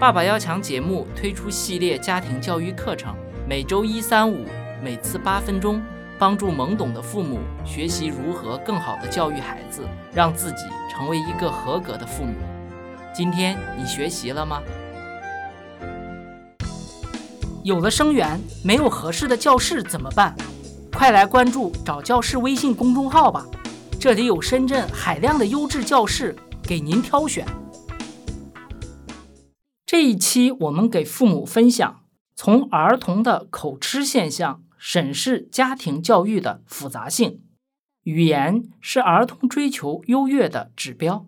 爸爸要强节目推出系列家庭教育课程，每周一、三、五，每次八分钟，帮助懵懂的父母学习如何更好的教育孩子，让自己成为一个合格的父母。今天你学习了吗？有了生源，没有合适的教室怎么办？快来关注找教室微信公众号吧，这里有深圳海量的优质教室给您挑选。这一期我们给父母分享从儿童的口吃现象审视家庭教育的复杂性。语言是儿童追求优越的指标，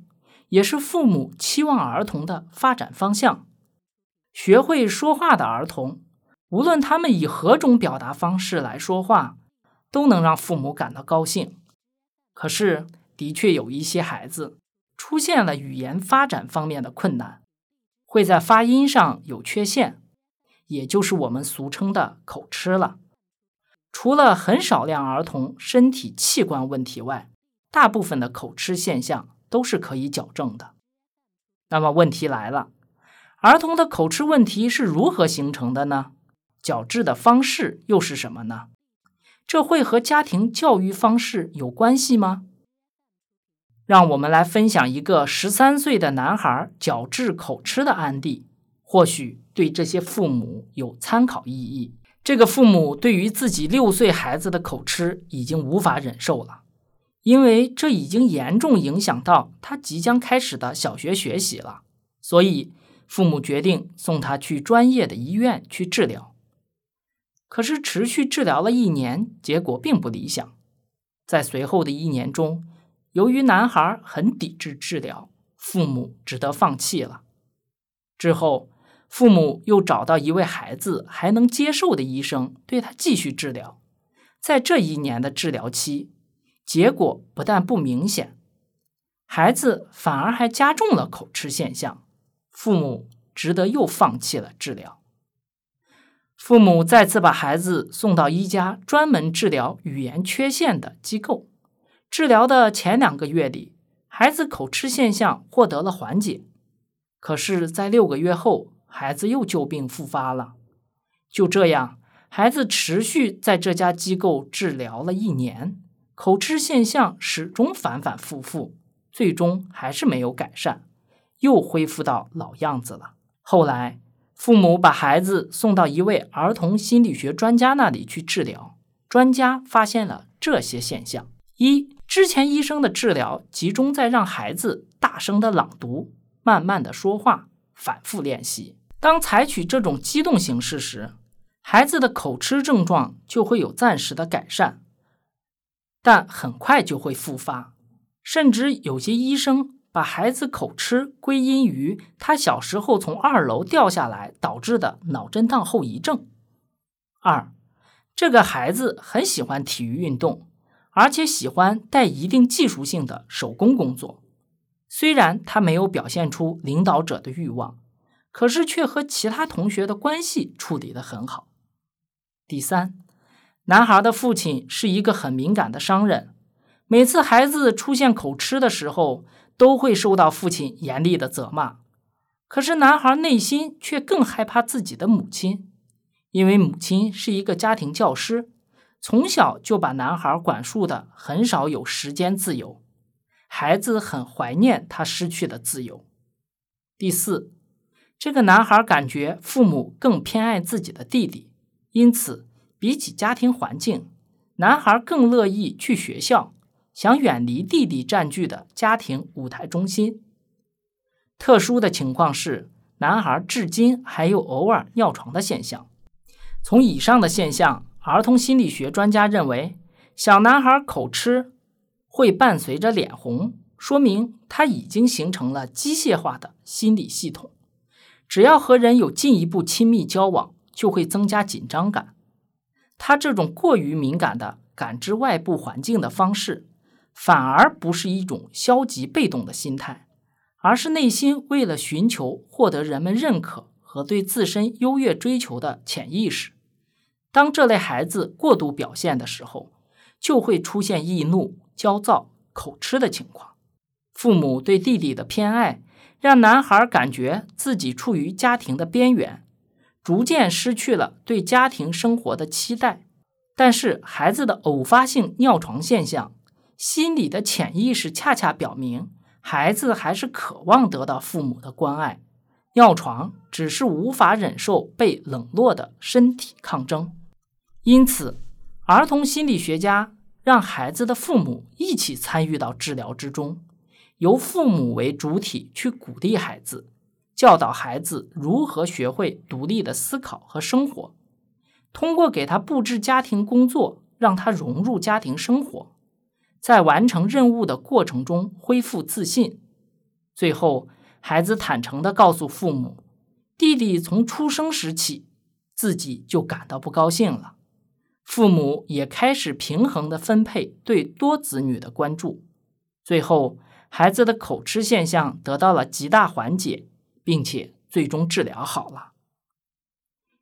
也是父母期望儿童的发展方向。学会说话的儿童，无论他们以何种表达方式来说话，都能让父母感到高兴。可是，的确有一些孩子出现了语言发展方面的困难。会在发音上有缺陷，也就是我们俗称的口吃了。除了很少量儿童身体器官问题外，大部分的口吃现象都是可以矫正的。那么问题来了，儿童的口吃问题是如何形成的呢？矫治的方式又是什么呢？这会和家庭教育方式有关系吗？让我们来分享一个十三岁的男孩矫治口吃的案例，或许对这些父母有参考意义。这个父母对于自己六岁孩子的口吃已经无法忍受了，因为这已经严重影响到他即将开始的小学学习了。所以，父母决定送他去专业的医院去治疗。可是，持续治疗了一年，结果并不理想。在随后的一年中，由于男孩很抵制治疗，父母只得放弃了。之后，父母又找到一位孩子还能接受的医生，对他继续治疗。在这一年的治疗期，结果不但不明显，孩子反而还加重了口吃现象。父母只得又放弃了治疗。父母再次把孩子送到一家专门治疗语言缺陷的机构。治疗的前两个月里，孩子口吃现象获得了缓解。可是，在六个月后，孩子又旧病复发了。就这样，孩子持续在这家机构治疗了一年，口吃现象始终反反复复，最终还是没有改善，又恢复到老样子了。后来，父母把孩子送到一位儿童心理学专家那里去治疗，专家发现了这些现象：一。之前医生的治疗集中在让孩子大声的朗读、慢慢的说话、反复练习。当采取这种激动形式时，孩子的口吃症状就会有暂时的改善，但很快就会复发。甚至有些医生把孩子口吃归因于他小时候从二楼掉下来导致的脑震荡后遗症。二，这个孩子很喜欢体育运动。而且喜欢带一定技术性的手工工作，虽然他没有表现出领导者的欲望，可是却和其他同学的关系处理得很好。第三，男孩的父亲是一个很敏感的商人，每次孩子出现口吃的时候，都会受到父亲严厉的责骂。可是男孩内心却更害怕自己的母亲，因为母亲是一个家庭教师。从小就把男孩管束的很少有时间自由，孩子很怀念他失去的自由。第四，这个男孩感觉父母更偏爱自己的弟弟，因此比起家庭环境，男孩更乐意去学校，想远离弟弟占据的家庭舞台中心。特殊的情况是，男孩至今还有偶尔尿床的现象。从以上的现象。儿童心理学专家认为，小男孩口吃会伴随着脸红，说明他已经形成了机械化的心理系统。只要和人有进一步亲密交往，就会增加紧张感。他这种过于敏感的感知外部环境的方式，反而不是一种消极被动的心态，而是内心为了寻求获得人们认可和对自身优越追求的潜意识。当这类孩子过度表现的时候，就会出现易怒、焦躁、口吃的情况。父母对弟弟的偏爱，让男孩感觉自己处于家庭的边缘，逐渐失去了对家庭生活的期待。但是，孩子的偶发性尿床现象，心理的潜意识恰恰表明，孩子还是渴望得到父母的关爱。尿床只是无法忍受被冷落的身体抗争。因此，儿童心理学家让孩子的父母一起参与到治疗之中。由父母为主体去鼓励孩子，教导孩子如何学会独立的思考和生活。通过给他布置家庭工作，让他融入家庭生活，在完成任务的过程中恢复自信。最后，孩子坦诚地告诉父母，弟弟从出生时起自己就感到不高兴了。父母也开始平衡地分配对多子女的关注。最后。孩子的口吃现象得到了极大缓解，并且最终治疗好了。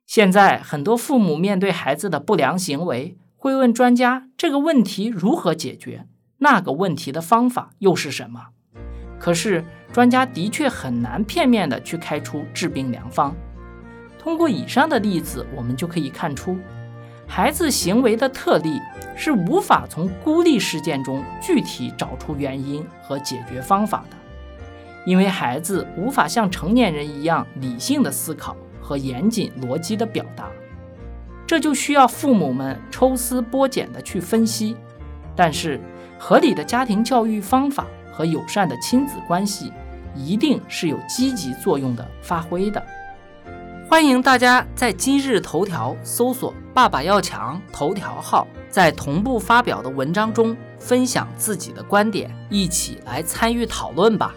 现在很多父母面对孩子的不良行为，会问专家这个问题如何解决，那个问题的方法又是什么？可是专家的确很难片面的去开出治病良方。通过以上的例子，我们就可以看出。孩子行为的特例是无法从孤立事件中具体找出原因和解决方法的，因为孩子无法像成年人一样理性的思考和严谨逻辑的表达，这就需要父母们抽丝剥茧的去分析。但是，合理的家庭教育方法和友善的亲子关系一定是有积极作用的发挥的。欢迎大家在今日头条搜索“爸爸要强”头条号，在同步发表的文章中分享自己的观点，一起来参与讨论吧。